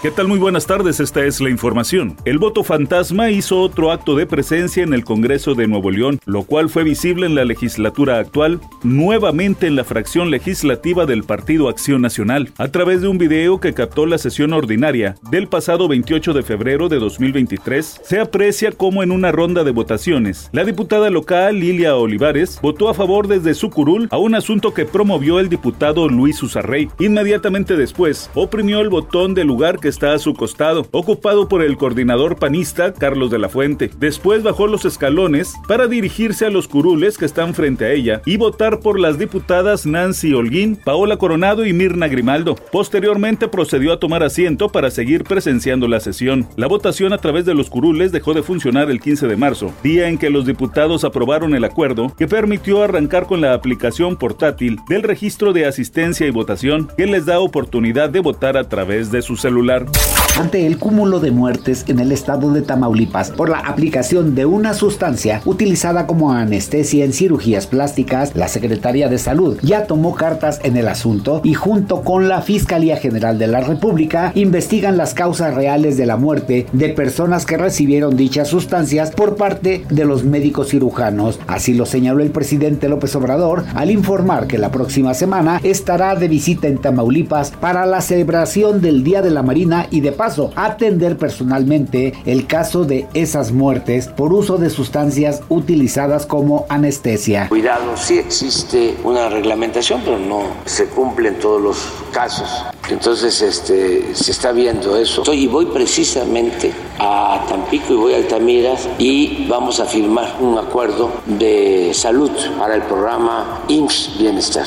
¿Qué tal? Muy buenas tardes, esta es la información. El voto fantasma hizo otro acto de presencia en el Congreso de Nuevo León, lo cual fue visible en la legislatura actual, nuevamente en la fracción legislativa del Partido Acción Nacional, a través de un video que captó la sesión ordinaria del pasado 28 de febrero de 2023, se aprecia cómo en una ronda de votaciones, la diputada local Lilia Olivares votó a favor desde su curul a un asunto que promovió el diputado Luis Usarrey. Inmediatamente después, oprimió el botón del lugar que está a su costado, ocupado por el coordinador panista Carlos de la Fuente. Después bajó los escalones para dirigirse a los curules que están frente a ella y votar por las diputadas Nancy Holguín, Paola Coronado y Mirna Grimaldo. Posteriormente procedió a tomar asiento para seguir presenciando la sesión. La votación a través de los curules dejó de funcionar el 15 de marzo, día en que los diputados aprobaron el acuerdo que permitió arrancar con la aplicación portátil del registro de asistencia y votación que les da oportunidad de votar a través de su celular escuchar. Ante el cúmulo de muertes en el estado de Tamaulipas por la aplicación de una sustancia utilizada como anestesia en cirugías plásticas, la Secretaría de Salud ya tomó cartas en el asunto y junto con la Fiscalía General de la República investigan las causas reales de la muerte de personas que recibieron dichas sustancias por parte de los médicos cirujanos. Así lo señaló el presidente López Obrador al informar que la próxima semana estará de visita en Tamaulipas para la celebración del Día de la Marina y de paso atender personalmente el caso de esas muertes por uso de sustancias utilizadas como anestesia. Cuidado, sí existe una reglamentación, pero no se cumple en todos los casos. Entonces este, se está viendo eso. Y voy precisamente a Tampico y voy a Altamira y vamos a firmar un acuerdo de salud para el programa IMSS Bienestar.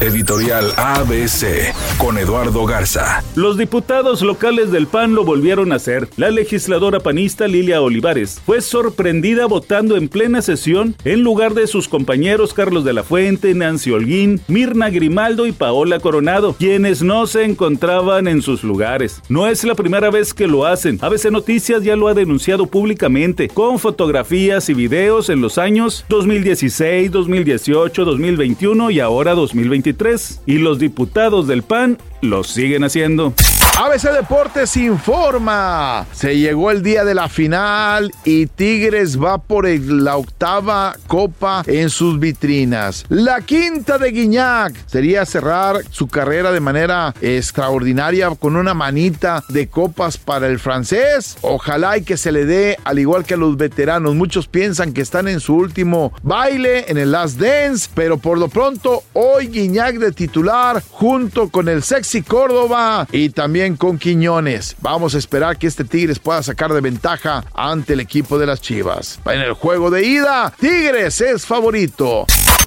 Editorial ABC con Eduardo Garza. Los diputados locales del PAN lo volvieron a hacer. La legisladora panista Lilia Olivares fue sorprendida votando en plena sesión en lugar de sus compañeros Carlos de la Fuente, Nancy Holguín, Mirna Grimaldo y Paola Coronado, quienes no se encontraban en sus lugares. No es la primera vez que lo hacen. ABC Noticias ya lo ha denunciado públicamente con fotografías y videos en los años 2016, 2018, 2021 y ahora 2023 y los diputados del PAN lo siguen haciendo. ABC Deportes informa. Se llegó el día de la final y Tigres va por la octava copa en sus vitrinas. La quinta de Guiñac sería cerrar su carrera de manera extraordinaria con una manita de copas para el francés. Ojalá y que se le dé al igual que a los veteranos. Muchos piensan que están en su último baile en el Last Dance, pero por lo pronto hoy Guiñac de titular junto con el sexy Córdoba y también con Quiñones. Vamos a esperar que este Tigres pueda sacar de ventaja ante el equipo de las Chivas. En el juego de ida, Tigres es favorito.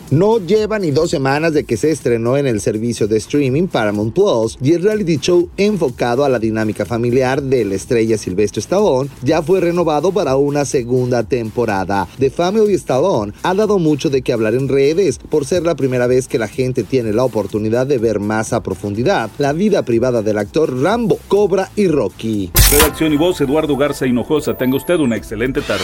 No lleva ni dos semanas de que se estrenó en el servicio de streaming Paramount Plus y el reality show enfocado a la dinámica familiar de la estrella Silvestre Stallone ya fue renovado para una segunda temporada. The Family Stallone ha dado mucho de qué hablar en redes por ser la primera vez que la gente tiene la oportunidad de ver más a profundidad la vida privada del actor Rambo, Cobra y Rocky. Redacción y voz Eduardo Garza Hinojosa. Tenga usted una excelente tarde.